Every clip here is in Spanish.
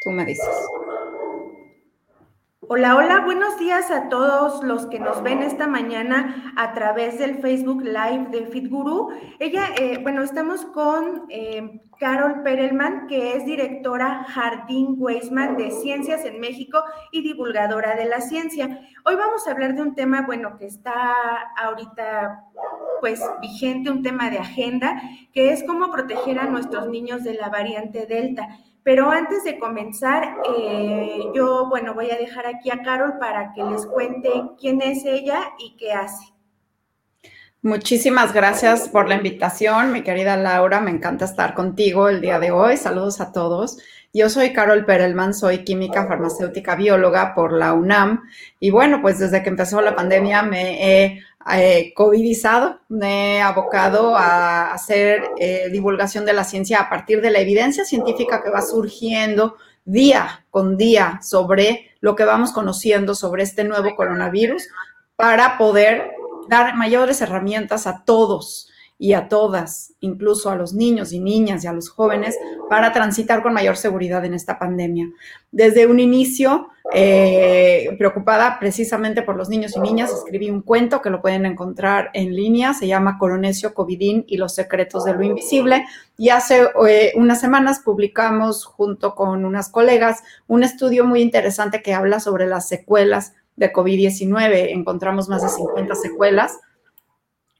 Tú me dices. Hola, hola, buenos días a todos los que nos ven esta mañana a través del Facebook Live de FitGuru. Ella, eh, bueno, estamos con eh, Carol Perelman, que es directora Jardín Weisman de Ciencias en México y divulgadora de la ciencia. Hoy vamos a hablar de un tema, bueno, que está ahorita pues vigente, un tema de agenda, que es cómo proteger a nuestros niños de la variante Delta. Pero antes de comenzar, eh, yo, bueno, voy a dejar aquí a Carol para que les cuente quién es ella y qué hace. Muchísimas gracias por la invitación, mi querida Laura. Me encanta estar contigo el día de hoy. Saludos a todos. Yo soy Carol Perelman, soy química farmacéutica bióloga por la UNAM. Y bueno, pues desde que empezó la pandemia me he eh, covidizado, me he abocado a hacer eh, divulgación de la ciencia a partir de la evidencia científica que va surgiendo día con día sobre lo que vamos conociendo sobre este nuevo coronavirus para poder dar mayores herramientas a todos y a todas, incluso a los niños y niñas y a los jóvenes, para transitar con mayor seguridad en esta pandemia. Desde un inicio, eh, preocupada precisamente por los niños y niñas, escribí un cuento que lo pueden encontrar en línea, se llama Coronesio Covidín y los secretos de lo invisible, y hace eh, unas semanas publicamos junto con unas colegas un estudio muy interesante que habla sobre las secuelas de COVID-19. Encontramos más de 50 secuelas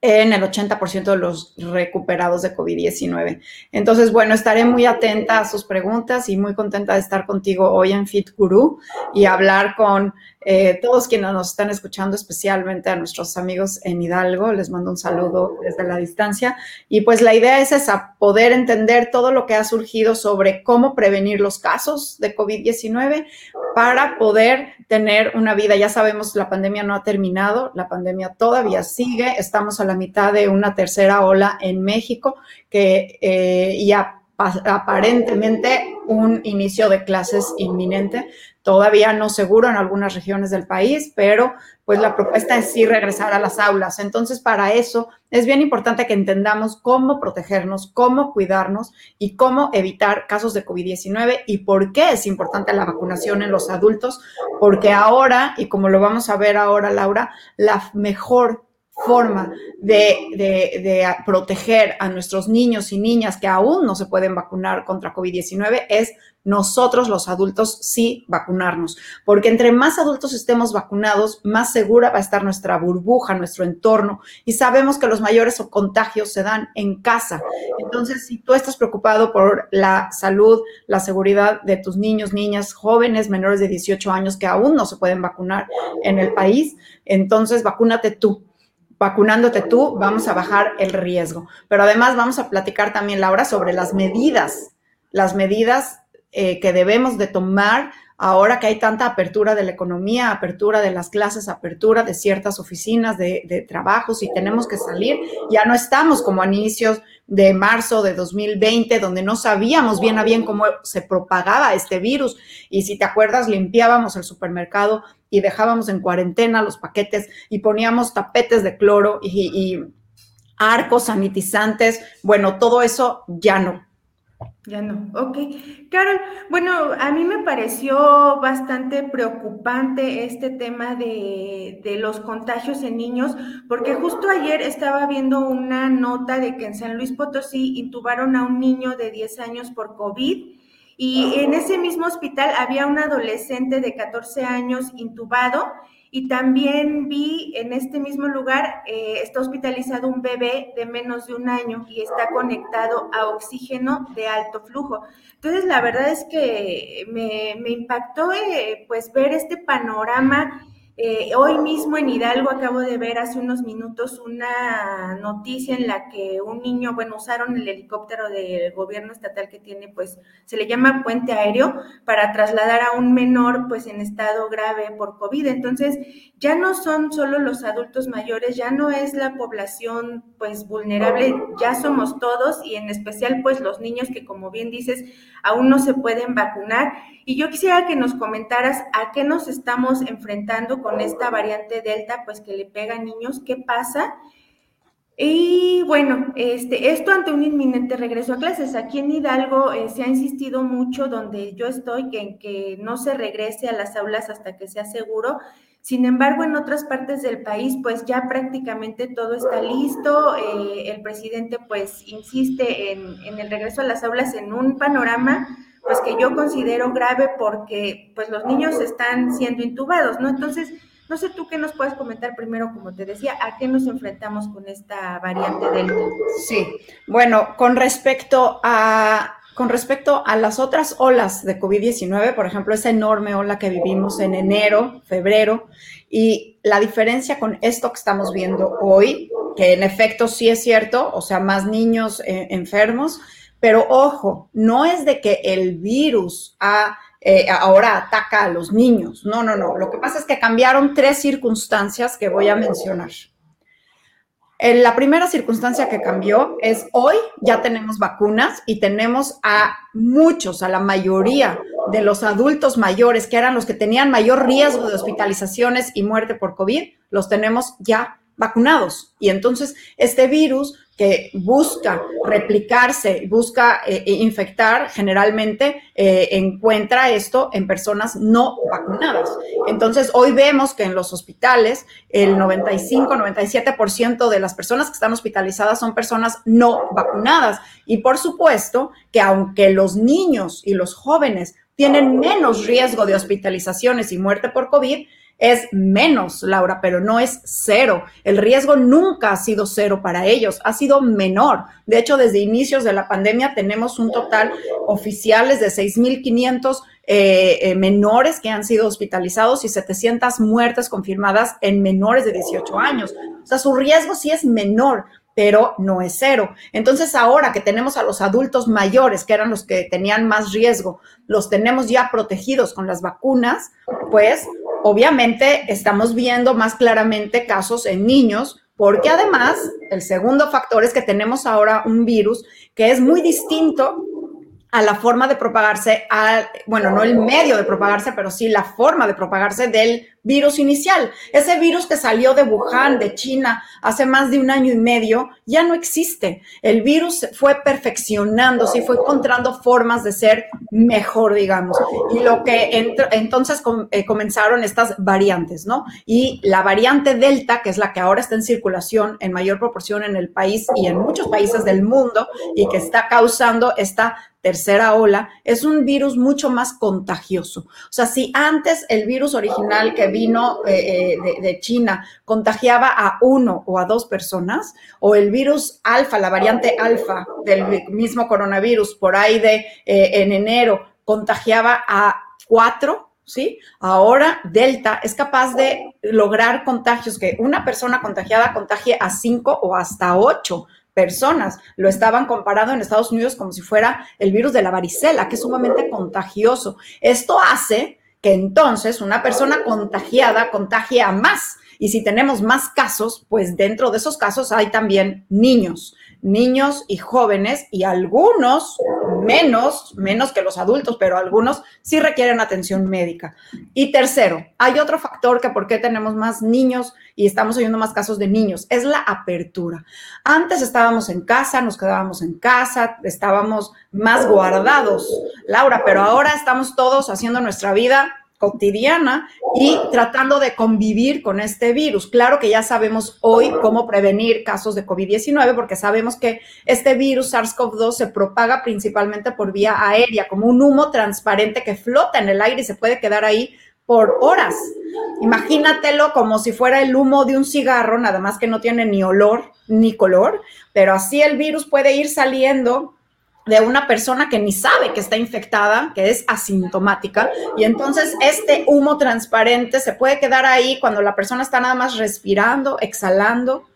en el 80% de los recuperados de COVID-19. Entonces, bueno, estaré muy atenta a sus preguntas y muy contenta de estar contigo hoy en Fit Guru y hablar con eh, todos quienes nos están escuchando, especialmente a nuestros amigos en Hidalgo. Les mando un saludo desde la distancia. Y pues la idea es esa, poder entender todo lo que ha surgido sobre cómo prevenir los casos de COVID-19 para poder tener una vida. Ya sabemos, la pandemia no ha terminado, la pandemia todavía sigue. Estamos a la mitad de una tercera ola en México que eh, ya aparentemente un inicio de clases inminente todavía no seguro en algunas regiones del país, pero pues la propuesta es sí regresar a las aulas. Entonces, para eso es bien importante que entendamos cómo protegernos, cómo cuidarnos y cómo evitar casos de COVID-19 y por qué es importante la vacunación en los adultos, porque ahora, y como lo vamos a ver ahora, Laura, la mejor forma de, proteger a nuestros niños y niñas que aún no se pueden vacunar contra COVID-19 es nosotros los adultos sí vacunarnos, porque entre más adultos estemos vacunados, más segura va a estar nuestra burbuja, nuestro entorno, y sabemos que los mayores contagios se dan en casa. Entonces, si tú estás preocupado por la salud, la seguridad de tus niños, niñas, jóvenes menores de 18 años que aún no se pueden vacunar en el país, entonces vacúnate tú vacunándote tú, vamos a bajar el riesgo. Pero además vamos a platicar también, Laura, sobre las medidas, las medidas eh, que debemos de tomar ahora que hay tanta apertura de la economía, apertura de las clases, apertura de ciertas oficinas de, de, trabajos y tenemos que salir, ya no estamos como a inicios de marzo de 2020, donde no sabíamos bien a bien cómo se propagaba este virus. Y si te acuerdas, limpiábamos el supermercado y dejábamos en cuarentena los paquetes y poníamos tapetes de cloro y, arcos sanitizantes. Bueno, todo eso ya no. Ya no, ok. Carol, bueno, a mí me pareció bastante preocupante este tema de, de, los contagios en niños, porque justo ayer estaba viendo una nota de que en San Luis Potosí intubaron a un niño de 10 años por COVID y en ese mismo hospital había un adolescente de 14 años intubado y también vi en este mismo lugar, eh, está hospitalizado un bebé de menos de un año y está conectado a oxígeno de alto flujo. Entonces, la verdad es que me, me impactó eh, pues ver este panorama eh, hoy mismo en Hidalgo acabo de ver hace unos minutos una noticia en la que un niño, bueno, usaron el helicóptero del gobierno estatal que tiene, pues, se le llama puente aéreo para trasladar a un menor, pues, en estado grave por COVID. Entonces, ya no son solo los adultos mayores, ya no es la población, pues, vulnerable, ya somos todos y en especial, pues, los niños que, como bien dices, aún no se pueden vacunar. Y yo quisiera que nos comentaras a qué nos estamos enfrentando con esta variante Delta, pues que le pega a niños, qué pasa Y bueno, este, esto ante un inminente regreso a clases. Aquí en Hidalgo eh, se ha insistido mucho, donde yo estoy, que, en que no se regrese a las aulas hasta que sea seguro. Sin embargo, en otras partes del país, pues ya prácticamente todo está listo. Eh, el presidente, pues, insiste en, en el regreso a las aulas en un panorama pues que yo considero grave porque pues los niños están siendo intubados, ¿no? Entonces, no sé tú qué nos puedes comentar primero, como te decía, a qué nos enfrentamos con esta variante Delta. Sí, bueno, con respecto a con respecto a las otras olas de COVID-19, por ejemplo, esa enorme ola que vivimos en enero, febrero, y la diferencia con esto que estamos viendo hoy, que en efecto sí es cierto, o sea, más niños eh, enfermos, pero ojo, no es de que el virus ha eh, ahora ataca a los niños. No, no, no. Lo que pasa es que cambiaron tres circunstancias que voy a mencionar. En la primera circunstancia que cambió es hoy ya tenemos vacunas y tenemos a muchos, a la mayoría de los adultos mayores, que eran los que tenían mayor riesgo de hospitalizaciones y muerte por COVID, los tenemos ya vacunados. Y entonces este virus que busca replicarse, busca eh, eh, infectar, generalmente eh, encuentra esto en personas no vacunadas. Entonces, hoy vemos que en los hospitales el 95-97% de las personas que están hospitalizadas son personas no vacunadas. Y por supuesto que aunque los niños y los jóvenes tienen menos riesgo de hospitalizaciones y muerte por COVID, es menos, Laura, pero no es cero. El riesgo nunca ha sido cero para ellos, ha sido menor. De hecho, desde inicios de la pandemia tenemos un total oficiales de 6.500 eh, eh, menores que han sido hospitalizados y 700 muertes confirmadas en menores de 18 años. O sea, su riesgo sí es menor, pero no es cero. Entonces, ahora que tenemos a los adultos mayores, que eran los que tenían más riesgo, los tenemos ya protegidos con las vacunas, pues obviamente estamos viendo más claramente casos en niños, porque además el segundo factor es que tenemos ahora un virus que es muy distinto a la forma de propagarse, a, bueno, no el medio de propagarse, pero sí la forma de propagarse del virus inicial. Ese virus que salió de Wuhan, de China, hace más de un año y medio, ya no existe. El virus fue perfeccionándose y fue encontrando formas de ser mejor, digamos. Y lo que entonces eh, comenzaron estas variantes, ¿no? Y la variante Delta, que es la que ahora está en circulación en mayor proporción en el país y en muchos países del mundo y que está causando esta tercera ola, es un virus mucho más contagioso. O sea, si antes el virus original que vino eh, eh, de, China contagiaba a uno o a dos personas, o el virus alfa, la variante alfa del mismo coronavirus, por ahí de eh, en enero, contagiaba a cuatro, ¿sí? Ahora Delta es capaz de lograr contagios que una persona contagiada contagie a cinco o hasta ocho personas. Lo estaban comparando en Estados Unidos como si fuera el virus de la varicela, que es sumamente contagioso. Esto hace que entonces una persona contagiada contagie a más. Y si tenemos más casos, pues dentro de esos casos hay también niños, niños y jóvenes y algunos menos, menos que los adultos, pero algunos sí requieren atención médica. Y tercero, hay otro factor que por qué tenemos más niños y estamos oyendo más casos de niños, es la apertura. Antes estábamos en casa, nos quedábamos en casa, estábamos más guardados, Laura, pero ahora estamos todos haciendo nuestra vida cotidiana y tratando de convivir con este virus. Claro que ya sabemos hoy cómo prevenir casos de COVID-19 porque sabemos que este virus SARS-CoV-2 se propaga principalmente por vía aérea, como un humo transparente que flota en el aire y se puede quedar ahí por horas. Imagínatelo como si fuera el humo de un cigarro, nada más que no tiene ni olor ni color, pero así el virus puede ir saliendo de una persona que ni sabe que está infectada, que es asintomática, y entonces este humo transparente se puede quedar ahí cuando la persona está nada más respirando, exhalando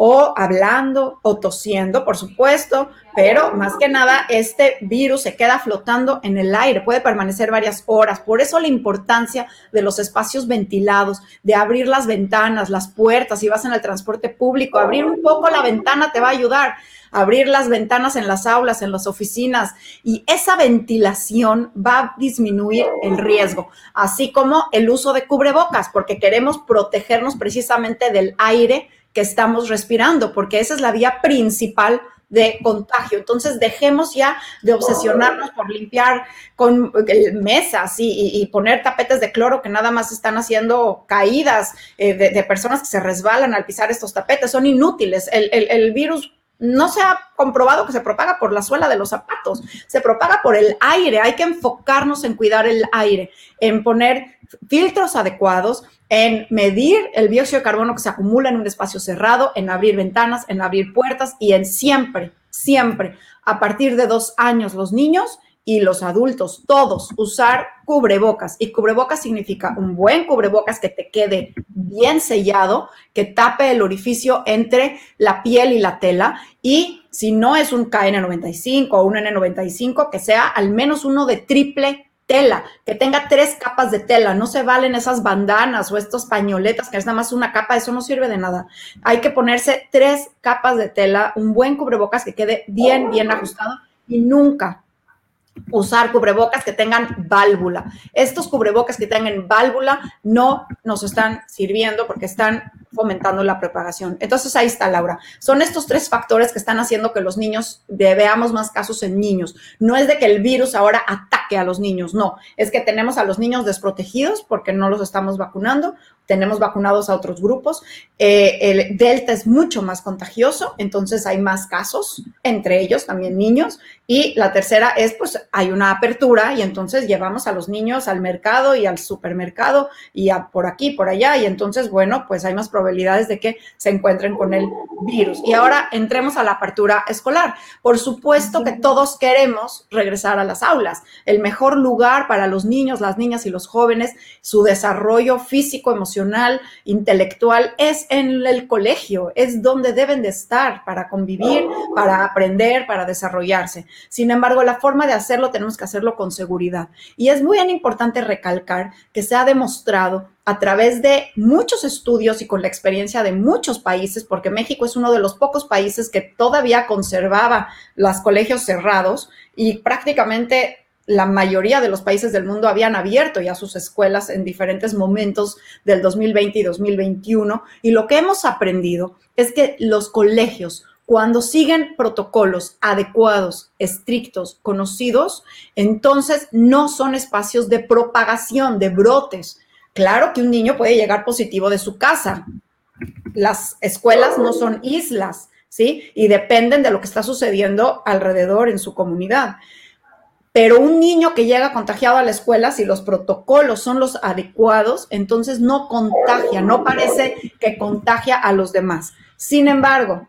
o hablando o tosiendo, por supuesto, pero más que nada este virus se queda flotando en el aire, puede permanecer varias horas. Por eso la importancia de los espacios ventilados, de abrir las ventanas, las puertas, si vas en el transporte público, abrir un poco la ventana te va a ayudar abrir las ventanas en las aulas, en las oficinas, y esa ventilación va a disminuir el riesgo, así como el uso de cubrebocas, porque queremos protegernos precisamente del aire que estamos respirando, porque esa es la vía principal de contagio. Entonces, dejemos ya de obsesionarnos por limpiar con mesas y, poner tapetes de cloro que nada más están haciendo caídas eh, de, personas que se resbalan al pisar estos tapetes. Son inútiles. El virus no se ha comprobado que se propaga por la suela de los zapatos, se propaga por el aire. Hay que enfocarnos en cuidar el aire, en poner filtros adecuados, en medir el dióxido de carbono que se acumula en un espacio cerrado, en abrir ventanas, en abrir puertas y en siempre, siempre, a partir de dos años, los niños y los adultos, todos, usar cubrebocas. Y cubrebocas significa un buen cubrebocas que te quede bien sellado, que tape el orificio entre la piel y la tela. Y si no es un KN95 o un N95, que sea al menos uno de triple tela, que tenga tres capas de tela, no se valen esas bandanas o estos pañoletas que es nada más una capa, eso no sirve de nada. Hay que ponerse tres capas de tela, un buen cubrebocas que quede bien, bien ajustado y nunca, usar cubrebocas que tengan válvula. Estos cubrebocas que tengan válvula no nos están sirviendo porque están fomentando la propagación. Entonces ahí está, Laura. Son estos tres factores que están haciendo que los niños veamos más casos en niños. No es de que el virus ahora ataque a los niños, no. Es que tenemos a los niños desprotegidos porque no los estamos vacunando tenemos vacunados a otros grupos. Eh, el Delta es mucho más contagioso, entonces hay más casos, entre ellos también niños. Y la tercera es, pues, hay una apertura y entonces llevamos a los niños al mercado y al supermercado y por aquí, por allá. Y entonces, bueno, pues hay más probabilidades de que se encuentren con el virus. Y ahora entremos a la apertura escolar. Por supuesto que todos queremos regresar a las aulas. El mejor lugar para los niños, las niñas y los jóvenes, su desarrollo físico, emocional, intelectual, es en el colegio, es donde deben de estar para convivir, para aprender, para desarrollarse. Sin embargo, la forma de hacerlo tenemos que hacerlo con seguridad. Y es muy importante recalcar que se ha demostrado a través de muchos estudios y con la experiencia de muchos países, porque México es uno de los pocos países que todavía conservaba los colegios cerrados y prácticamente la mayoría de los países del mundo habían abierto ya sus escuelas en diferentes momentos del 2020 y 2021. Y lo que hemos aprendido es que los colegios, cuando siguen protocolos adecuados, estrictos, conocidos, entonces no son espacios de propagación, de brotes. Claro que un niño puede llegar positivo de su casa. Las escuelas no son islas, ¿sí? Y dependen de lo que está sucediendo alrededor en su comunidad. Pero un niño que llega contagiado a la escuela, si los protocolos son los adecuados, entonces no contagia, no parece que contagia a los demás. Sin embargo,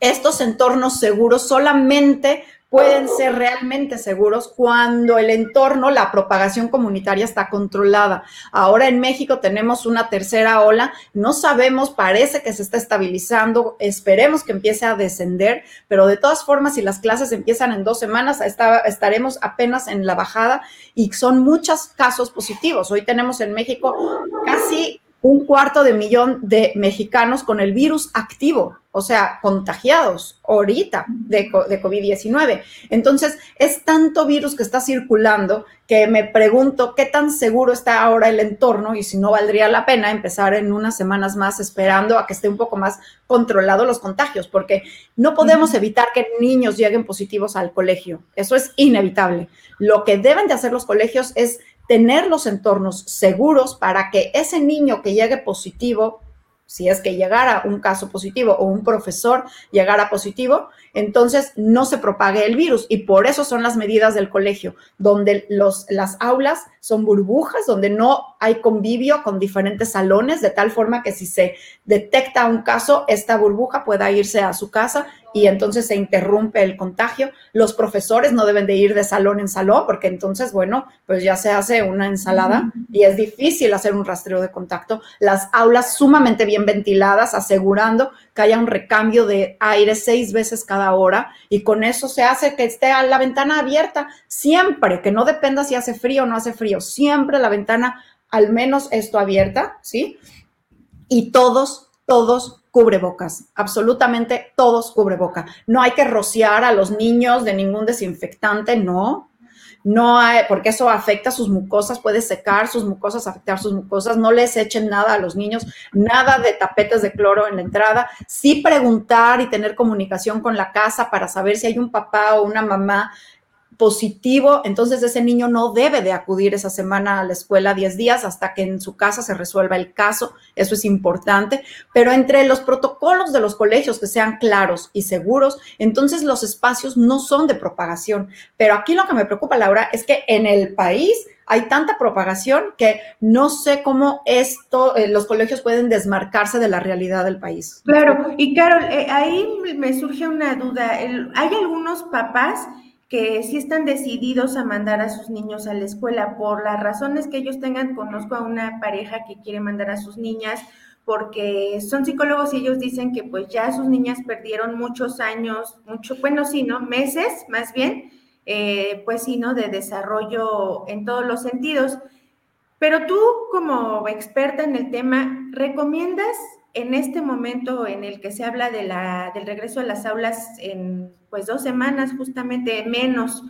estos entornos seguros solamente pueden ser realmente seguros cuando el entorno, la propagación comunitaria está controlada. Ahora en México tenemos una tercera ola, no sabemos, parece que se está estabilizando, esperemos que empiece a descender, pero de todas formas, si las clases empiezan en dos semanas, estaremos apenas en la bajada y son muchos casos positivos. Hoy tenemos en México casi un cuarto de millón de mexicanos con el virus activo, o sea, contagiados ahorita de, de COVID-19. Entonces, es tanto virus que está circulando que me pregunto qué tan seguro está ahora el entorno y si no valdría la pena empezar en unas semanas más esperando a que esté un poco más controlado los contagios, porque no podemos evitar que niños lleguen positivos al colegio. Eso es inevitable. Lo que deben de hacer los colegios es tener los entornos seguros para que ese niño que llegue positivo, si es que llegara un caso positivo o un profesor llegara positivo, entonces no se propague el virus. Y por eso son las medidas del colegio, donde los, las aulas son burbujas, donde no hay convivio con diferentes salones, de tal forma que si se detecta un caso, esta burbuja pueda irse a su casa y entonces se interrumpe el contagio. Los profesores no deben de ir de salón en salón porque entonces, bueno, pues ya se hace una ensalada y es difícil hacer un rastreo de contacto. Las aulas sumamente bien ventiladas, asegurando que haya un recambio de aire seis veces cada hora y con eso se hace que esté la ventana abierta siempre, que no dependa si hace frío o no hace frío, siempre la ventana al menos esto abierta, ¿sí? Y todos, todos cubrebocas, absolutamente todos cubreboca. No hay que rociar a los niños de ningún desinfectante, no. No hay, porque eso afecta sus mucosas, puede secar sus mucosas, afectar sus mucosas. No les echen nada a los niños, nada de tapetes de cloro en la entrada. Sí preguntar y tener comunicación con la casa para saber si hay un papá o una mamá positivo, entonces ese niño no debe de acudir esa semana a la escuela 10 días hasta que en su casa se resuelva el caso, eso es importante, pero entre los protocolos de los colegios que sean claros y seguros, entonces los espacios no son de propagación. Pero aquí lo que me preocupa, Laura, es que en el país hay tanta propagación que no sé cómo esto, eh, los colegios pueden desmarcarse de la realidad del país. Claro, y Carol, eh, ahí me surge una duda. hay algunos papás que sí están decididos a mandar a sus niños a la escuela por las razones que ellos tengan. Conozco a una pareja que quiere mandar a sus niñas porque son psicólogos y ellos dicen que pues ya sus niñas perdieron muchos años, mucho, bueno, sí, ¿no? Meses más bien, eh, pues sí, ¿no? De desarrollo en todos los sentidos. Pero tú como experta en el tema, ¿recomiendas en este momento en el que se habla de la, del regreso a las aulas en pues dos semanas, justamente menos,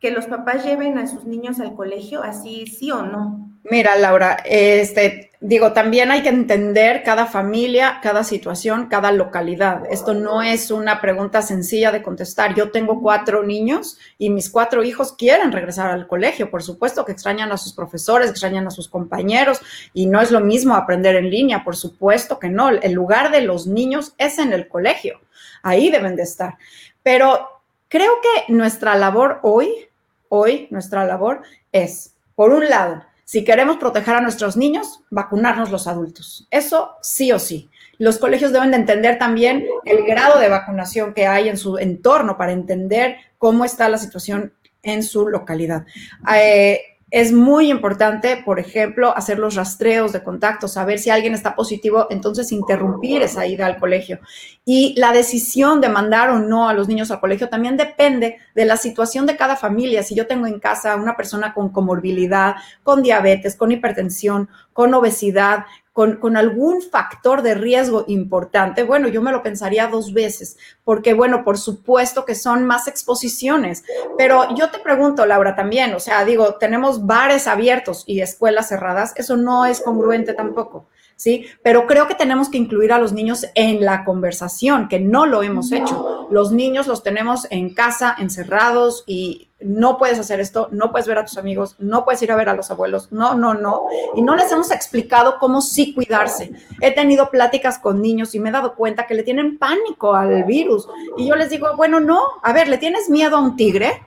que los papás lleven a sus niños al colegio, así sí o no? Mira, Laura, este, digo, también hay que entender cada familia, cada situación, cada localidad. Esto no es una pregunta sencilla de contestar. Yo tengo cuatro niños y mis cuatro hijos quieren regresar al colegio. Por supuesto que extrañan a sus profesores, extrañan a sus compañeros y no es lo mismo aprender en línea. Por supuesto que no. El lugar de los niños es en el colegio. Ahí deben de estar. Pero creo que nuestra labor hoy, hoy, nuestra labor es, por un lado, si queremos proteger a nuestros niños, vacunarnos los adultos. Eso sí o sí. Los colegios deben de entender también el grado de vacunación que hay en su entorno para entender cómo está la situación en su localidad. Eh, es muy importante, por ejemplo, hacer los rastreos de contacto, saber si alguien está positivo, entonces interrumpir esa ida al colegio. Y la decisión de mandar o no a los niños al colegio también depende de la situación de cada familia. Si yo tengo en casa una persona con comorbilidad, con diabetes, con hipertensión, con obesidad, con, algún factor de riesgo importante, bueno, yo me lo pensaría dos veces, porque bueno, por supuesto que son más exposiciones, pero yo te pregunto, Laura, también, o sea, digo, tenemos bares abiertos y escuelas cerradas, eso no es congruente tampoco. ¿Sí? Pero creo que tenemos que incluir a los niños en la conversación, que no lo hemos hecho. Los niños los tenemos en casa, encerrados y no puedes hacer esto, no puedes ver a tus amigos, no puedes ir a ver a los abuelos, no, no, no. Y no les hemos explicado cómo sí cuidarse. He tenido pláticas con niños y me he dado cuenta que le tienen pánico al virus. Y yo les digo, bueno, no, a ver, ¿le tienes miedo a un tigre?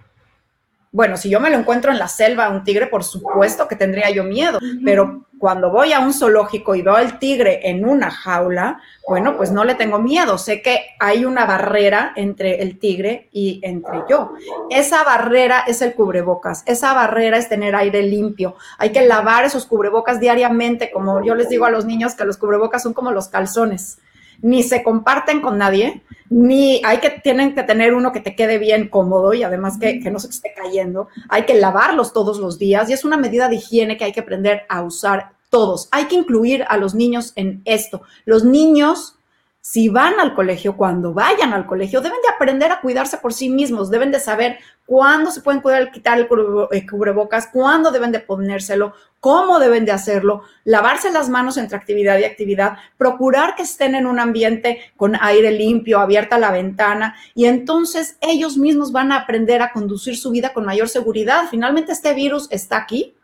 Bueno, si yo me lo encuentro en la selva, un tigre, por supuesto que tendría yo miedo, pero cuando voy a un zoológico y veo al tigre en una jaula, bueno, pues no le tengo miedo, sé que hay una barrera entre el tigre y entre yo. Esa barrera es el cubrebocas, esa barrera es tener aire limpio. Hay que lavar esos cubrebocas diariamente, como yo les digo a los niños que los cubrebocas son como los calzones ni se comparten con nadie, ni hay que, tienen que tener uno que te quede bien cómodo y además que, que no se esté cayendo. Hay que lavarlos todos los días y es una medida de higiene que hay que aprender a usar todos. Hay que incluir a los niños en esto. Los niños si van al colegio, cuando vayan al colegio, deben de aprender a cuidarse por sí mismos, deben de saber cuándo se pueden cuidar, quitar el cubrebocas, cuándo deben de ponérselo, cómo deben de hacerlo, lavarse las manos entre actividad y actividad, procurar que estén en un ambiente con aire limpio, abierta la ventana, y entonces ellos mismos van a aprender a conducir su vida con mayor seguridad. Finalmente este virus está aquí,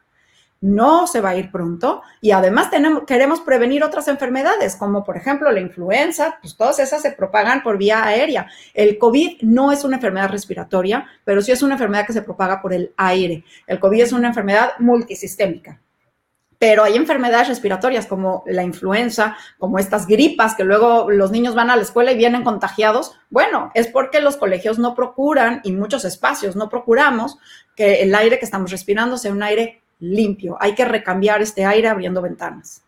no se va a ir pronto y además queremos prevenir otras enfermedades, como por ejemplo la influenza, pues todas esas se propagan por vía aérea. El COVID no es una enfermedad respiratoria, pero sí es una enfermedad que se propaga por el aire. El COVID es una enfermedad multisistémica. Pero hay enfermedades respiratorias como la influenza, como estas gripas que luego los niños van a la escuela y vienen contagiados. Bueno, es porque los colegios no procuran y muchos espacios no procuramos que el aire que estamos respirando sea un aire limpio. Hay que recambiar este aire abriendo ventanas.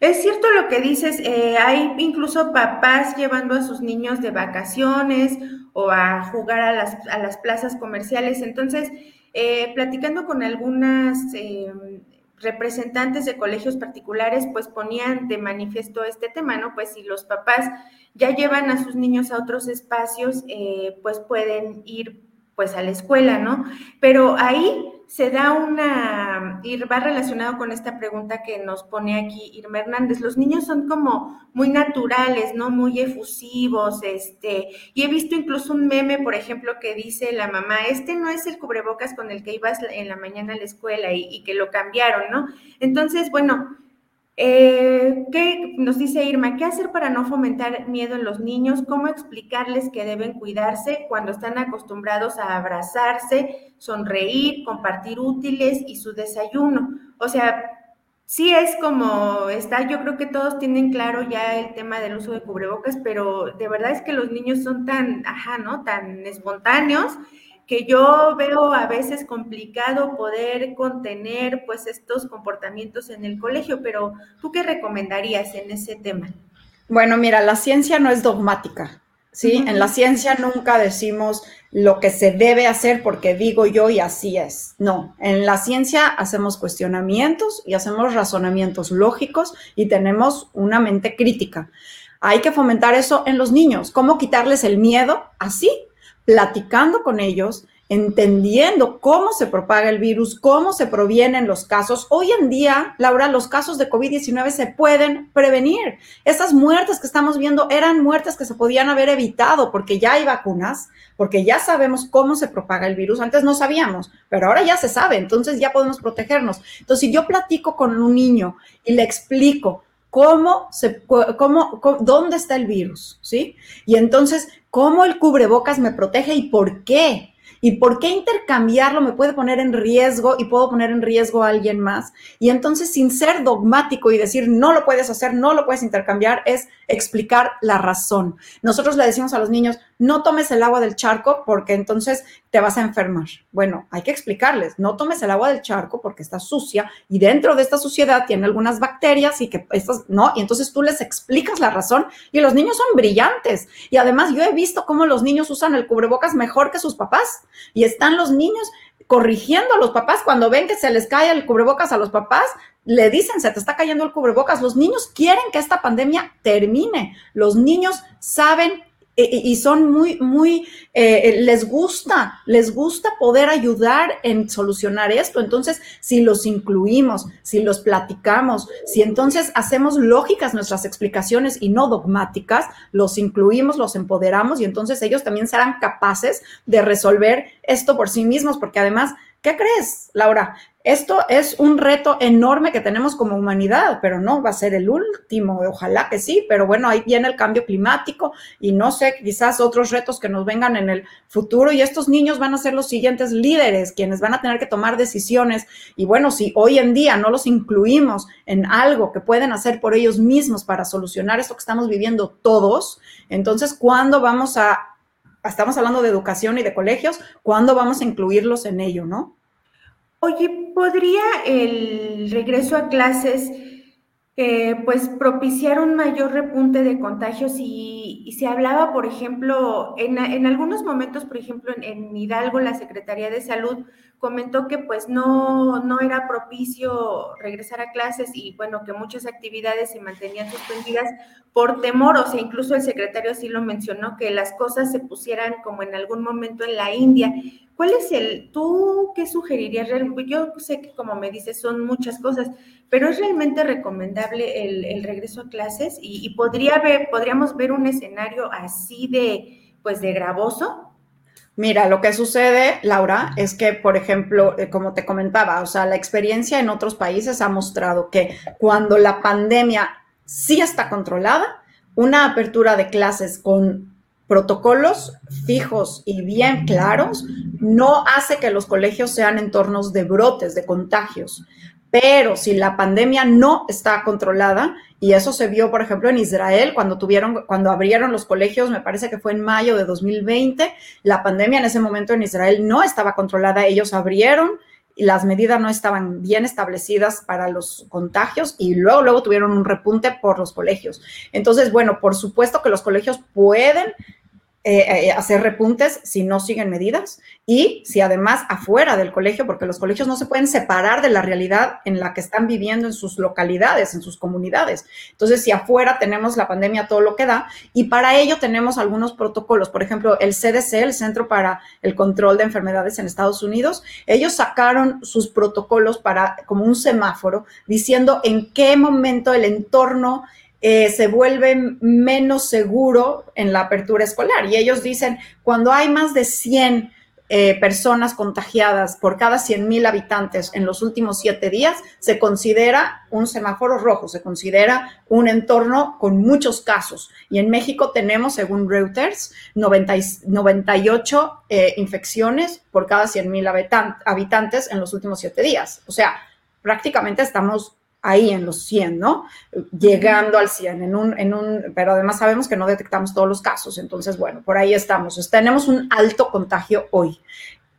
Es cierto lo que dices, eh, hay incluso papás llevando a sus niños de vacaciones o a jugar a las, a las plazas comerciales. Entonces, eh, platicando con algunas eh, representantes de colegios particulares, pues ponían de manifiesto este tema, ¿no? Pues si los papás ya llevan a sus niños a otros espacios, pues pueden ir pues a la escuela, ¿no? Pero ahí se da una, y va relacionado con esta pregunta que nos pone aquí Irma Hernández, los niños son como muy naturales, ¿no? Muy efusivos, este, y he visto incluso un meme, por ejemplo, que dice la mamá, este no es el cubrebocas con el que ibas en la mañana a la escuela y, y que lo cambiaron, ¿no? Entonces, bueno, eh, ¿Qué nos dice Irma? ¿Qué hacer para no fomentar miedo en los niños? ¿Cómo explicarles que deben cuidarse cuando están acostumbrados a abrazarse, sonreír, compartir útiles y su desayuno? O sea, sí es como está, yo creo que todos tienen claro ya el tema del uso de cubrebocas, pero de verdad es que los niños son tan, ajá, ¿no? Tan espontáneos que yo veo a veces complicado poder contener pues estos comportamientos en el colegio, pero ¿tú qué recomendarías en ese tema? Bueno, mira, la ciencia no es dogmática, ¿sí? En la ciencia nunca decimos lo que se debe hacer porque digo yo y así es. No, en la ciencia hacemos cuestionamientos y hacemos razonamientos lógicos y tenemos una mente crítica. Hay que fomentar eso en los niños. ¿Cómo quitarles el miedo? Así, platicando con ellos, entendiendo cómo se propaga el virus, cómo se provienen los casos. Hoy en día, Laura, los casos de COVID-19 se pueden prevenir. Esas muertes que estamos viendo eran muertes que se podían haber evitado porque ya hay vacunas, porque ya sabemos cómo se propaga el virus. Antes no sabíamos, pero ahora ya se sabe, entonces ya podemos protegernos. Entonces, si yo platico con un niño y le explico, cómo se, cómo, dónde está el virus, ¿sí? Y entonces, cómo el cubrebocas me protege y por qué. ¿Y por qué intercambiarlo me puede poner en riesgo y puedo poner en riesgo a alguien más? Y entonces, sin ser dogmático y decir no lo puedes hacer, no lo puedes intercambiar, es explicar la razón. Nosotros le decimos a los niños, no tomes el agua del charco porque entonces te vas a enfermar. Bueno, hay que explicarles, no tomes el agua del charco porque está sucia y dentro de esta suciedad tiene algunas bacterias y que estas, no, y entonces tú les explicas la razón y los niños son brillantes. Y además yo he visto cómo los niños usan el cubrebocas mejor que sus papás y están los niños corrigiendo a los papás cuando ven que se les cae el cubrebocas a los papás, le dicen, se te está cayendo el cubrebocas. Los niños quieren que esta pandemia termine. Los niños saben y son muy, muy, eh, les gusta, les gusta poder ayudar en solucionar esto. Entonces, si los incluimos, si los platicamos, si entonces hacemos lógicas nuestras explicaciones y no dogmáticas, los incluimos, los empoderamos y entonces ellos también serán capaces de resolver esto por sí mismos, porque además, ¿qué crees, Laura? Esto es un reto enorme que tenemos como humanidad, pero no va a ser el último, ojalá que sí, pero bueno, ahí viene el cambio climático y no sé, quizás otros retos que nos vengan en el futuro y estos niños van a ser los siguientes líderes, quienes van a tener que tomar decisiones y bueno, si hoy en día no los incluimos en algo que pueden hacer por ellos mismos para solucionar esto que estamos viviendo todos, entonces, ¿cuándo vamos a, estamos hablando de educación y de colegios, ¿cuándo vamos a incluirlos en ello, no? Oye, ¿podría el regreso a clases eh, pues propiciar un mayor repunte de contagios y, se hablaba, por ejemplo, en, algunos momentos, por ejemplo, en, en, Hidalgo, la Secretaría de Salud comentó que pues no, no era propicio regresar a clases y bueno, que muchas actividades se mantenían suspendidas por temor, o sea, incluso el secretario sí lo mencionó, que las cosas se pusieran como en algún momento en la India. ¿Cuál es el, tú qué sugerirías? Yo sé que como me dices son muchas cosas, pero es realmente recomendable el, regreso a clases y, podría ver, podríamos ver un escenario así de, pues de gravoso. Mira, lo que sucede, Laura, es que, por ejemplo, eh, como te comentaba, o sea, la experiencia en otros países ha mostrado que cuando la pandemia sí está controlada, una apertura de clases con protocolos fijos y bien claros no hace que los colegios sean entornos de brotes, de contagios. Pero si la pandemia no está controlada, y eso se vio, por ejemplo, en Israel, cuando tuvieron, cuando abrieron los colegios, me parece que fue en mayo de 2020, la pandemia en ese momento en Israel no estaba controlada, ellos abrieron y las medidas no estaban bien establecidas para los contagios y luego, luego tuvieron un repunte por los colegios. Entonces, bueno, por supuesto que los colegios pueden eh, eh, hacer repuntes si no siguen medidas y si además afuera del colegio, porque los colegios no se pueden separar de la realidad en la que están viviendo en sus localidades, en sus comunidades. Entonces, si afuera tenemos la pandemia, todo lo que da, y para ello tenemos algunos protocolos. Por ejemplo, el CDC, el Centro para el Control de Enfermedades en Estados Unidos, ellos sacaron sus protocolos para como un semáforo diciendo en qué momento el entorno eh, se vuelve menos seguro en la apertura escolar. Y ellos dicen, cuando hay más de 100 eh, personas contagiadas por cada 100 mil habitantes en los últimos siete días, se considera un semáforo rojo, se considera un entorno con muchos casos. Y en México tenemos, según Reuters, 98 eh, infecciones por cada 100 mil habitantes en los últimos siete días. O sea, prácticamente estamos ahí en los 100, ¿no? Llegando al 100, en un, en un, pero además sabemos que no detectamos todos los casos, entonces, bueno, por ahí estamos. Tenemos un alto contagio hoy.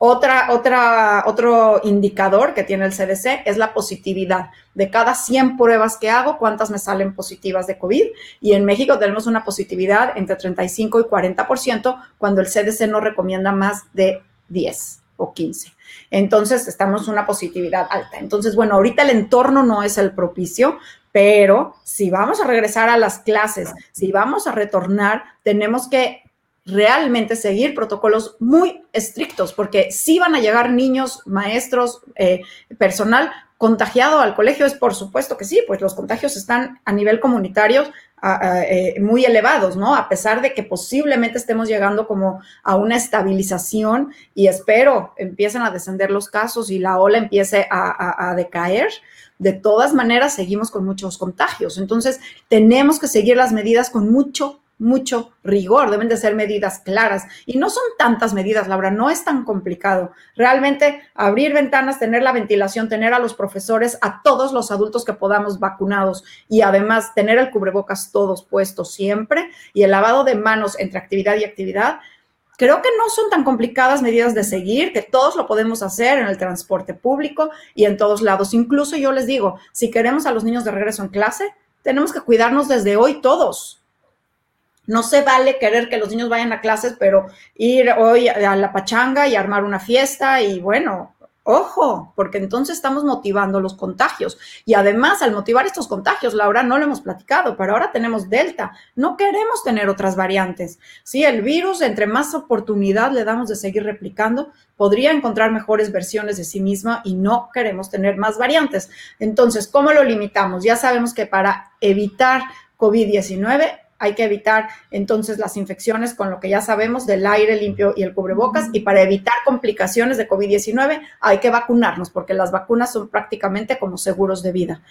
Otra, otra, otro indicador que tiene el CDC es la positividad. De cada 100 pruebas que hago, ¿cuántas me salen positivas de COVID? Y en México tenemos una positividad entre 35 y 40% cuando el CDC no recomienda más de 10 o 15. Entonces, estamos en una positividad alta. Entonces, bueno, ahorita el entorno no es el propicio, pero si vamos a regresar a las clases, si vamos a retornar, tenemos que realmente seguir protocolos muy estrictos, porque si van a llegar niños, maestros, eh, personal contagiado al colegio, es por supuesto que sí, pues los contagios están a nivel comunitario eh, muy elevados, ¿no? A pesar de que posiblemente estemos llegando como a una estabilización y espero empiecen a descender los casos y la ola empiece a, a decaer, de todas maneras seguimos con muchos contagios. Entonces, tenemos que seguir las medidas con mucho mucho rigor, deben de ser medidas claras. Y no son tantas medidas, Laura, no es tan complicado. Realmente abrir ventanas, tener la ventilación, tener a los profesores, a todos los adultos que podamos vacunados y además tener el cubrebocas todos puestos siempre y el lavado de manos entre actividad y actividad. Creo que no son tan complicadas medidas de seguir, que todos lo podemos hacer en el transporte público y en todos lados. Incluso yo les digo, si queremos a los niños de regreso en clase, tenemos que cuidarnos desde hoy todos no se vale querer que los niños vayan a clases, pero ir hoy a la pachanga y armar una fiesta y bueno, ojo, porque entonces estamos motivando los contagios. Y además, al motivar estos contagios, Laura, no lo hemos platicado, pero ahora tenemos Delta. No queremos tener otras variantes. Sí, el virus, entre más oportunidad le damos de seguir replicando, podría encontrar mejores versiones de sí misma y no queremos tener más variantes. Entonces, ¿cómo lo limitamos? Ya sabemos que para evitar COVID-19 hay que evitar entonces las infecciones con lo que ya sabemos del aire limpio y el cubrebocas y para evitar complicaciones de COVID-19 hay que vacunarnos porque las vacunas son prácticamente como seguros de vida.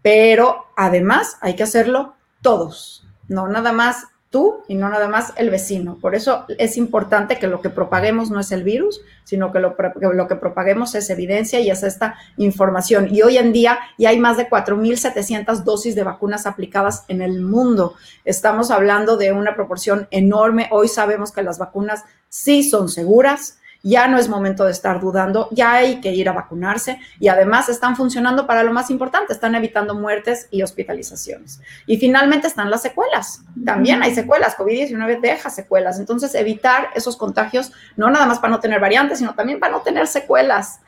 Pero además hay que hacerlo todos, no nada más tú y no nada más el vecino. Por eso es importante que lo que propaguemos no es el virus, sino que lo, que propaguemos es evidencia y es esta información. Y hoy en día ya hay más de 4.700 dosis de vacunas aplicadas en el mundo. Estamos hablando de una proporción enorme. Hoy sabemos que las vacunas sí son seguras, ya no es momento de estar dudando, ya hay que ir a vacunarse y además están funcionando para lo más importante, están evitando muertes y hospitalizaciones. Y finalmente están las secuelas, también hay secuelas, COVID-19 deja secuelas, entonces evitar esos contagios, no nada más para no tener variantes, sino también para no tener secuelas.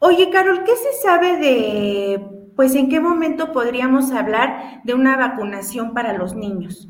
Oye, Carol, ¿qué se sabe de, pues, en qué momento podríamos hablar de una vacunación para los niños?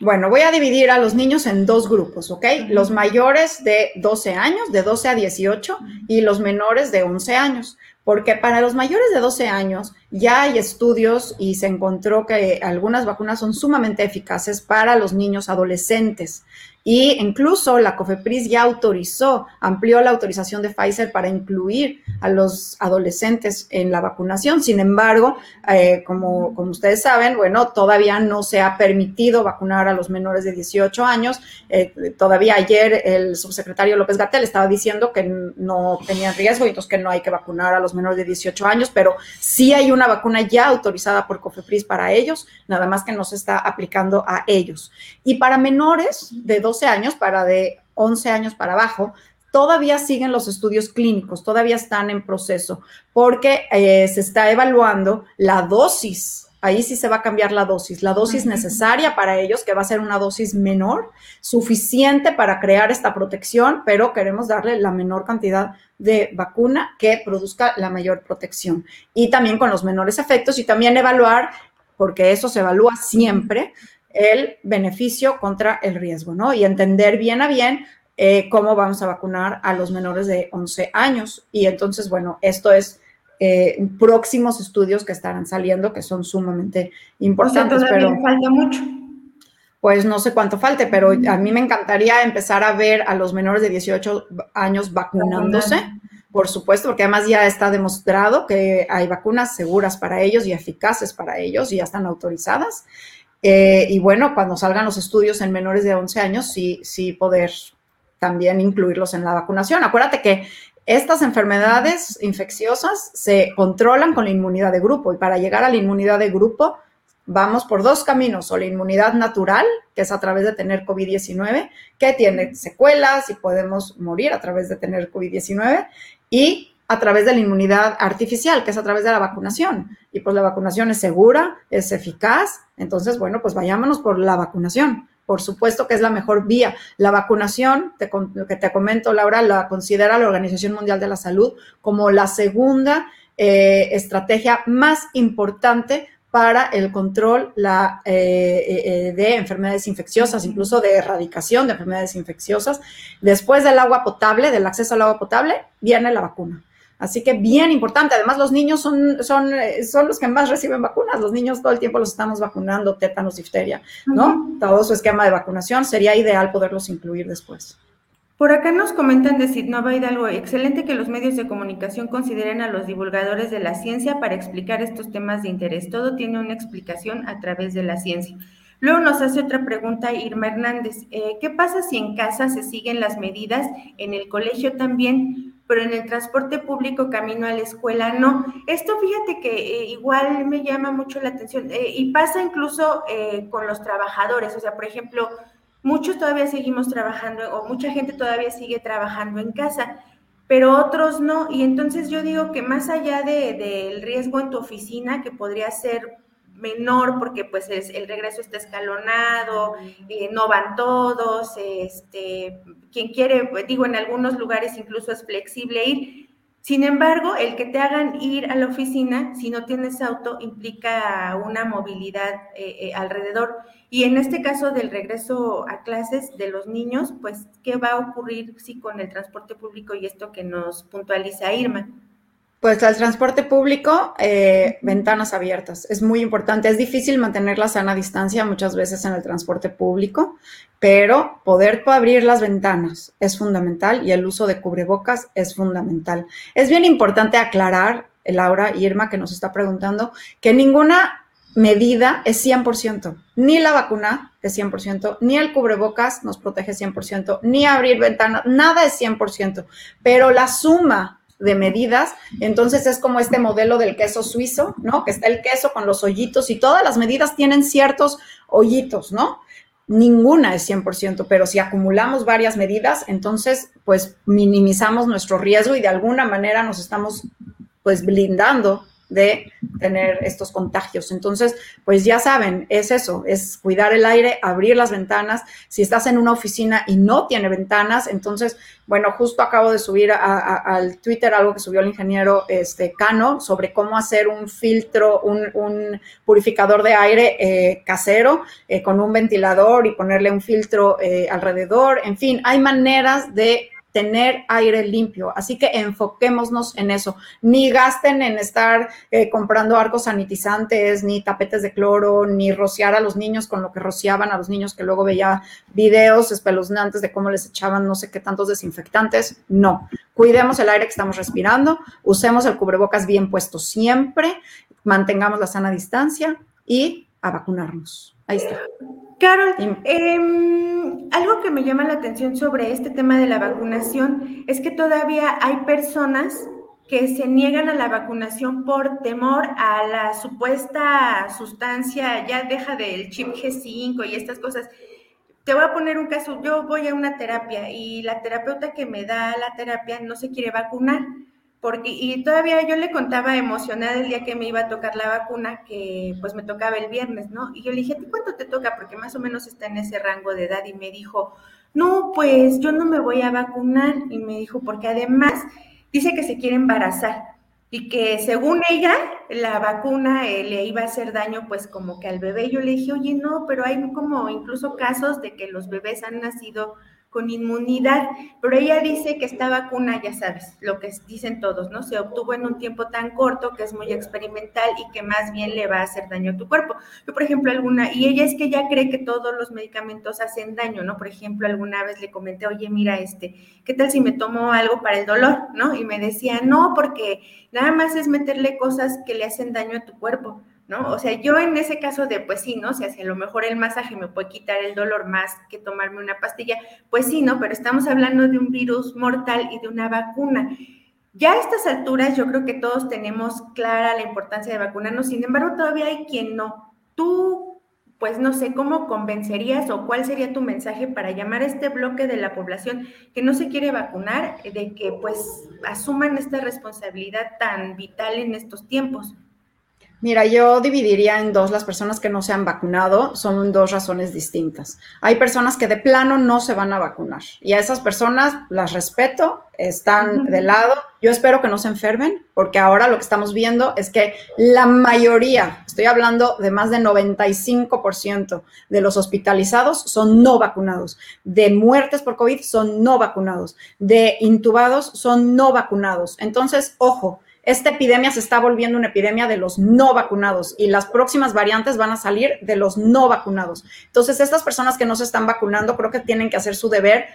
Bueno, voy a dividir a los niños en dos grupos, ¿ok? Los mayores de 12 años, de 12 a 18, y los menores de 11 años, porque para los mayores de 12 años ya hay estudios y se encontró que algunas vacunas son sumamente eficaces para los niños adolescentes. Y incluso la COFEPRIS ya autorizó, amplió la autorización de Pfizer para incluir a los adolescentes en la vacunación. Sin embargo, eh, como, como ustedes saben, bueno, todavía no se ha permitido vacunar a los menores de 18 años. Eh, todavía ayer el subsecretario López Gatel estaba diciendo que no tenían riesgo y entonces que no hay que vacunar a los menores de 18 años, pero sí hay una vacuna ya autorizada por COFEPRIS para ellos, nada más que no se está aplicando a ellos. Y para menores de 12 años, para de 11 años para abajo, todavía siguen los estudios clínicos, todavía están en proceso, porque eh, se está evaluando la dosis ahí sí se va a cambiar la dosis, la dosis necesaria para ellos, que va a ser una dosis menor, suficiente para crear esta protección, pero queremos darle la menor cantidad de vacuna que produzca la mayor protección. Y también con los menores efectos y también evaluar, porque eso se evalúa siempre, el beneficio contra el riesgo, ¿no? Y entender bien a bien eh, cómo vamos a vacunar a los menores de 11 años. Y entonces, bueno, esto es eh, próximos estudios que estarán saliendo que son sumamente importantes. O pero falta mucho. Pues no sé cuánto falte, pero a mí me encantaría empezar a ver a los menores de 18 años vacunándose, por supuesto, porque además ya está demostrado que hay vacunas seguras para ellos y eficaces para ellos y ya están autorizadas. Eh, y bueno, cuando salgan los estudios en menores de 11 años, sí, sí poder también incluirlos en la vacunación. Acuérdate que estas enfermedades infecciosas se controlan con la inmunidad de grupo y para llegar a la inmunidad de grupo vamos por dos caminos, o la inmunidad natural, que es a través de tener COVID-19, que tiene secuelas y podemos morir a través de tener COVID-19, y a través de la inmunidad artificial, que es a través de la vacunación. Y pues la vacunación es segura, es eficaz, entonces, bueno, pues vayámonos por la vacunación. Por supuesto que es la mejor vía. La vacunación, lo que te comento, Laura, la considera la Organización Mundial de la Salud como la segunda eh, estrategia más importante para el control la, eh, eh, de enfermedades infecciosas, incluso de erradicación de enfermedades infecciosas. Después del agua potable, del acceso al agua potable, viene la vacuna. Así que bien importante. Además, los niños son, son, eh, son los que más reciben vacunas. Los niños todo el tiempo los estamos vacunando, tétanos, difteria, ¿no? Todo su esquema de vacunación. Sería ideal poderlos incluir después. Por acá nos comentan de Sidnova Hidalgo, excelente que los medios de comunicación consideren a los divulgadores de la ciencia para explicar estos temas de interés. Todo tiene una explicación a través de la ciencia. Luego nos hace otra pregunta Irma Hernández. Eh, ¿Qué pasa si en casa se siguen las medidas, en el colegio también? Pero en el transporte público camino a la escuela no. Esto fíjate que eh, igual me llama mucho la atención eh, y pasa incluso eh, con los trabajadores, o sea, por ejemplo, muchos todavía seguimos trabajando o mucha gente todavía sigue trabajando en casa, pero otros no. Y entonces yo digo que más allá del de, riesgo en tu oficina, que podría ser menor porque pues es, el regreso está escalonado, eh, no van todos, este, quien quiere, digo, en algunos lugares incluso es flexible ir. Sin embargo, el que te hagan ir a la oficina, si no tienes auto, implica una movilidad eh, eh, alrededor. Y en este caso del regreso a clases de los niños, pues, ¿qué va a ocurrir si con el transporte público y esto que nos puntualiza Irma? Pues al transporte público, eh, ventanas abiertas. Es muy importante. Es difícil mantener la sana distancia muchas veces en el transporte público, pero poder abrir las ventanas es fundamental y el uso de cubrebocas es fundamental. Es bien importante aclarar, Laura y Irma, que nos está preguntando, que ninguna medida es 100%. Ni la vacuna es 100%, ni el cubrebocas nos protege 100%, ni abrir ventanas, nada es 100%, pero la suma de medidas. Entonces es como este modelo del queso suizo, ¿no? Que está el queso con los hoyitos y todas las medidas tienen ciertos hoyitos, ¿no? Ninguna es 100%, pero si acumulamos varias medidas, entonces pues minimizamos nuestro riesgo y de alguna manera nos estamos pues blindando de tener estos contagios. Entonces, pues ya saben, es eso, es cuidar el aire, abrir las ventanas. Si estás en una oficina y no tiene ventanas, entonces, bueno, justo acabo de subir al Twitter algo que subió el ingeniero este, Cano sobre cómo hacer un filtro, un, purificador de aire eh, casero eh, con un ventilador y ponerle un filtro eh, alrededor. En fin, hay maneras de tener aire limpio. Así que enfoquémonos en eso. Ni gasten en estar eh, comprando arcos sanitizantes, ni tapetes de cloro, ni rociar a los niños con lo que rociaban a los niños que luego veía videos espeluznantes de cómo les echaban no sé qué tantos desinfectantes. No. Cuidemos el aire que estamos respirando, usemos el cubrebocas bien puesto siempre, mantengamos la sana distancia y a vacunarnos. Ahí está. Carol, em, algo que me llama la atención sobre este tema de la vacunación es que todavía hay personas que se niegan a la vacunación por temor a la supuesta sustancia, ya deja del chip G5 y estas cosas. Te voy a poner un caso, yo voy a una terapia y la terapeuta que me da la terapia no se quiere vacunar porque, y todavía yo le contaba emocionada el día que me iba a tocar la vacuna, que pues me tocaba el viernes, ¿no? Y yo le dije, ¿a cuánto te toca? Porque más o menos está en ese rango de edad y me dijo, no, pues yo no me voy a vacunar. Y me dijo, porque además dice que se quiere embarazar y que según ella la vacuna eh, le iba a hacer daño pues como que al bebé. Yo le dije, oye, no, pero hay como incluso casos de que los bebés han nacido con inmunidad, pero ella dice que esta vacuna, ya sabes, lo que dicen todos, ¿no? Se obtuvo en un tiempo tan corto que es muy experimental y que más bien le va a hacer daño a tu cuerpo. Yo, por ejemplo, alguna, y ella es que ya cree que todos los medicamentos hacen daño, ¿no? Por ejemplo, alguna vez le comenté, oye, mira, este, ¿qué tal si me tomo algo para el dolor, ¿no? Y me decía, no, porque nada más es meterle cosas que le hacen daño a tu cuerpo. ¿No? O sea, yo en ese caso de, pues sí, ¿no? O sea, si a lo mejor el masaje me puede quitar el dolor más que tomarme una pastilla, pues sí, ¿no? Pero estamos hablando de un virus mortal y de una vacuna. Ya a estas alturas yo creo que todos tenemos clara la importancia de vacunarnos, sin embargo todavía hay quien no. Tú, pues no sé, ¿cómo convencerías o cuál sería tu mensaje para llamar a este bloque de la población que no se quiere vacunar, de que pues asuman esta responsabilidad tan vital en estos tiempos? Mira, yo dividiría en dos las personas que no se han vacunado, son dos razones distintas. Hay personas que de plano no se van a vacunar y a esas personas las respeto, están de lado. Yo espero que no se enfermen porque ahora lo que estamos viendo es que la mayoría, estoy hablando de más de 95% de los hospitalizados son no vacunados, de muertes por COVID son no vacunados, de intubados son no vacunados. Entonces, ojo, esta epidemia se está volviendo una epidemia de los no vacunados y las próximas variantes van a salir de los no vacunados. Entonces, estas personas que no se están vacunando creo que tienen que hacer su deber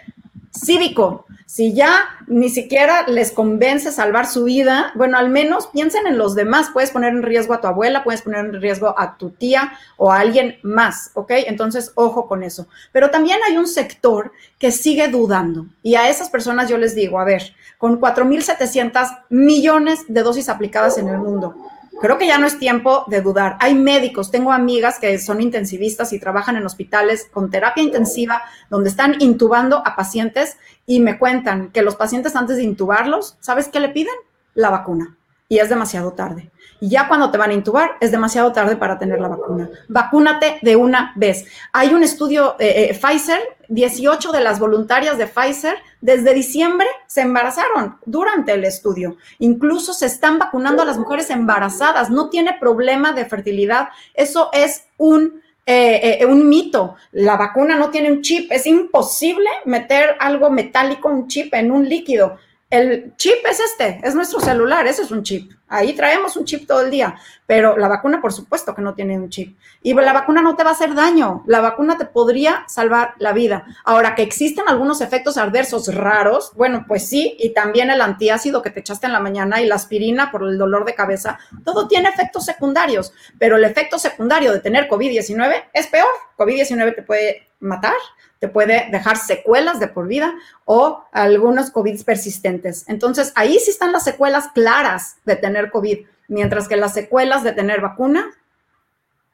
cívico. Si ya ni siquiera les convence salvar su vida, bueno, al menos piensen en los demás. Puedes poner en riesgo a tu abuela, puedes poner en riesgo a tu tía o a alguien más, ¿ok? Entonces, ojo con eso. Pero también hay un sector que sigue dudando y a esas personas yo les digo, a ver, con 4.700 millones de dosis aplicadas en el mundo, creo que ya no es tiempo de dudar. Hay médicos, tengo amigas que son intensivistas y trabajan en hospitales con terapia intensiva, donde están intubando a pacientes y me cuentan que los pacientes antes de intubarlos, ¿sabes qué le piden? La vacuna. Y es demasiado tarde. Y ya cuando te van a intubar, es demasiado tarde para tener la vacuna. Vacúnate de una vez. Hay un estudio, eh, eh, Pfizer, 18 de las voluntarias de Pfizer, desde diciembre se embarazaron durante el estudio. Incluso se están vacunando a las mujeres embarazadas. No tiene problema de fertilidad. Eso es un... Eh, un mito. La vacuna no tiene un chip. Es imposible meter algo metálico, un chip en un líquido. El chip es este, es nuestro celular, ese es un chip. Ahí traemos un chip todo el día, pero la vacuna por supuesto que no tiene un chip. Y la vacuna no te va a hacer daño, la vacuna te podría salvar la vida. Ahora que existen algunos efectos adversos raros, bueno, pues sí, y también el antiácido que te echaste en la mañana y la aspirina por el dolor de cabeza, todo tiene efectos secundarios, pero el efecto secundario de tener COVID-19 es peor. COVID-19 te puede matar, te puede dejar secuelas de por vida o algunos COVID persistentes. Entonces, ahí sí están las secuelas claras de tener COVID, mientras que las secuelas de tener vacuna,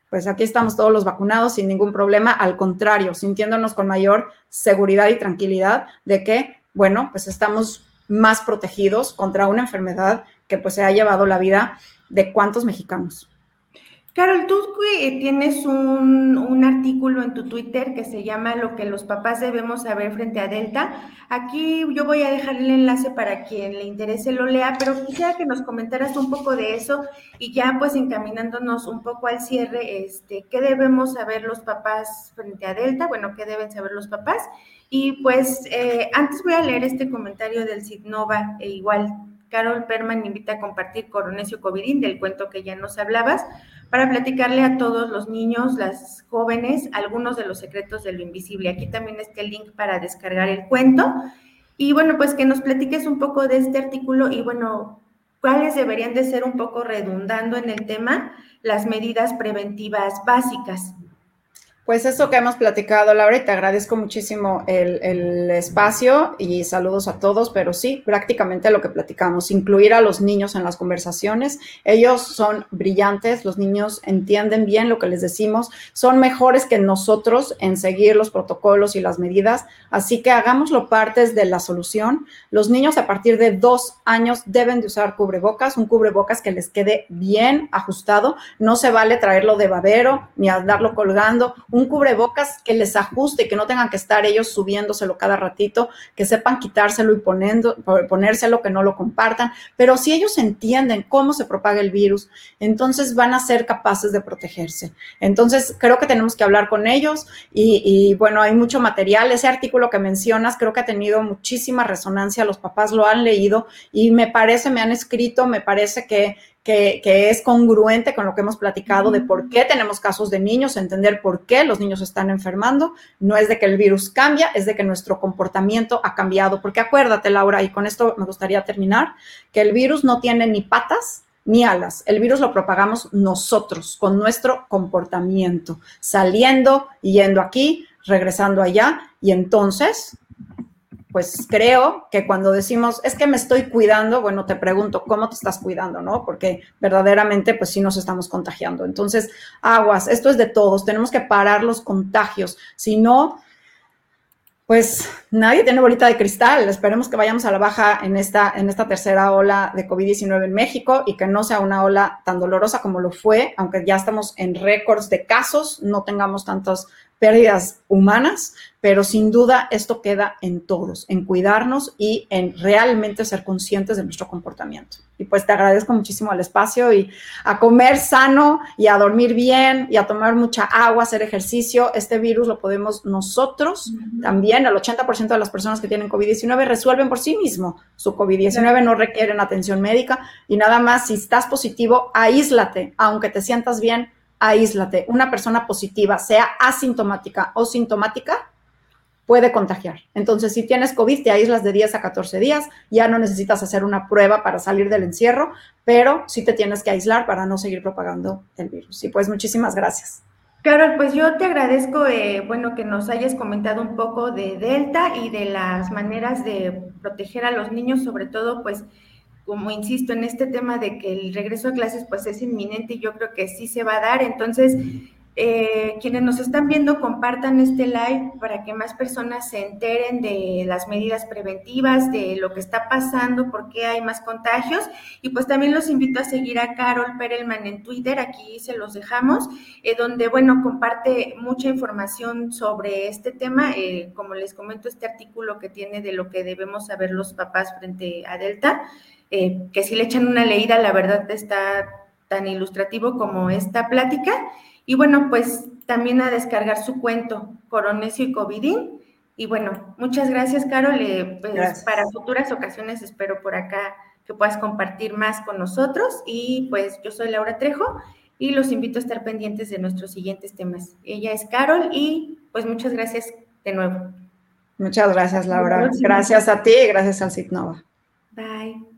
pues aquí estamos todos los vacunados sin ningún problema, al contrario, sintiéndonos con mayor seguridad y tranquilidad de que, bueno, pues estamos más protegidos contra una enfermedad que pues se ha llevado la vida de cuántos mexicanos. Carol, tú tienes un, artículo en tu Twitter que se llama Lo que los papás debemos saber frente a Delta. Aquí yo voy a dejar el enlace para quien le interese lo lea, pero quisiera que nos comentaras un poco de eso y ya pues encaminándonos un poco al cierre, este, ¿qué debemos saber los papás frente a Delta? Bueno, ¿qué deben saber los papás? Y pues eh, antes voy a leer este comentario del Sidnova e igual Carol Perman invita a compartir Coronesio Covidín del cuento que ya nos hablabas para platicarle a todos los niños, las jóvenes, algunos de los secretos de lo invisible. Aquí también está el link para descargar el cuento. Y bueno, pues que nos platiques un poco de este artículo y bueno, cuáles deberían de ser un poco redundando en el tema las medidas preventivas básicas. Pues eso que hemos platicado, Laura, y te agradezco muchísimo el, espacio y saludos a todos, pero sí, prácticamente lo que platicamos, incluir a los niños en las conversaciones. Ellos son brillantes, los niños entienden bien lo que les decimos, son mejores que nosotros en seguir los protocolos y las medidas, así que hagámoslo partes de la solución. Los niños a partir de dos años deben de usar cubrebocas, un cubrebocas que les quede bien ajustado, no se vale traerlo de babero ni andarlo colgando un cubrebocas que les ajuste, que no tengan que estar ellos subiéndoselo cada ratito, que sepan quitárselo y poniendo, ponérselo, que no lo compartan. Pero si ellos entienden cómo se propaga el virus, entonces van a ser capaces de protegerse. Entonces, creo que tenemos que hablar con ellos y, y bueno, hay mucho material. Ese artículo que mencionas creo que ha tenido muchísima resonancia, los papás lo han leído y me parece, me han escrito, me parece que que, es congruente con lo que hemos platicado de por qué tenemos casos de niños, entender por qué los niños están enfermando. No es de que el virus cambia, es de que nuestro comportamiento ha cambiado. Porque acuérdate, Laura, y con esto me gustaría terminar, que el virus no tiene ni patas ni alas. El virus lo propagamos nosotros con nuestro comportamiento, saliendo, yendo aquí, regresando allá. Y entonces pues creo que cuando decimos, es que me estoy cuidando, bueno, te pregunto, ¿cómo te estás cuidando? ¿No? Porque verdaderamente, pues sí nos estamos contagiando. Entonces, aguas, esto es de todos, tenemos que parar los contagios. Si no, pues nadie tiene bolita de cristal. Esperemos que vayamos a la baja en esta, en esta tercera ola de COVID-19 en México y que no sea una ola tan dolorosa como lo fue, aunque ya estamos en récords de casos, no tengamos tantos pérdidas humanas, pero sin duda esto queda en todos, en cuidarnos y en realmente ser conscientes de nuestro comportamiento. Y pues te agradezco muchísimo el espacio y a comer sano y a dormir bien y a tomar mucha agua, hacer ejercicio. Este virus lo podemos nosotros también, el 80% de las personas que tienen COVID-19 resuelven por sí mismo su COVID-19, no requieren atención médica y nada más, si estás positivo, aíslate, aunque te sientas bien, aíslate. Una persona positiva, sea asintomática o sintomática, puede contagiar. Entonces, si tienes COVID, te aíslas de 10 a 14 días, ya no necesitas hacer una prueba para salir del encierro, pero sí te tienes que aislar para no seguir propagando el virus. Y pues muchísimas gracias. Carol, pues yo te agradezco, eh, bueno, que nos hayas comentado un poco de Delta y de las maneras de proteger a los niños, sobre todo, pues, como insisto, en este tema de que el regreso a clases pues es inminente y yo creo que sí se va a dar. Entonces, eh, quienes nos están viendo, compartan este live para que más personas se enteren de las medidas preventivas, de lo que está pasando, por qué hay más contagios. Y pues también los invito a seguir a Carol Perelman en Twitter, aquí se los dejamos, eh, donde, bueno, comparte mucha información sobre este tema. Eh, como les comento, este artículo que tiene de lo que debemos saber los papás frente a Delta. Eh, que si le echan una leída, la verdad está tan ilustrativo como esta plática. Y bueno, pues también a descargar su cuento, Coronesio y Covidín. Y bueno, muchas gracias, Carol. Eh, pues, para futuras ocasiones espero por acá que puedas compartir más con nosotros. Y pues yo soy Laura Trejo y los invito a estar pendientes de nuestros siguientes temas. Ella es Carol y pues muchas gracias de nuevo. Muchas gracias, Laura. Gracias a ti y gracias al CITNOVA. Bye.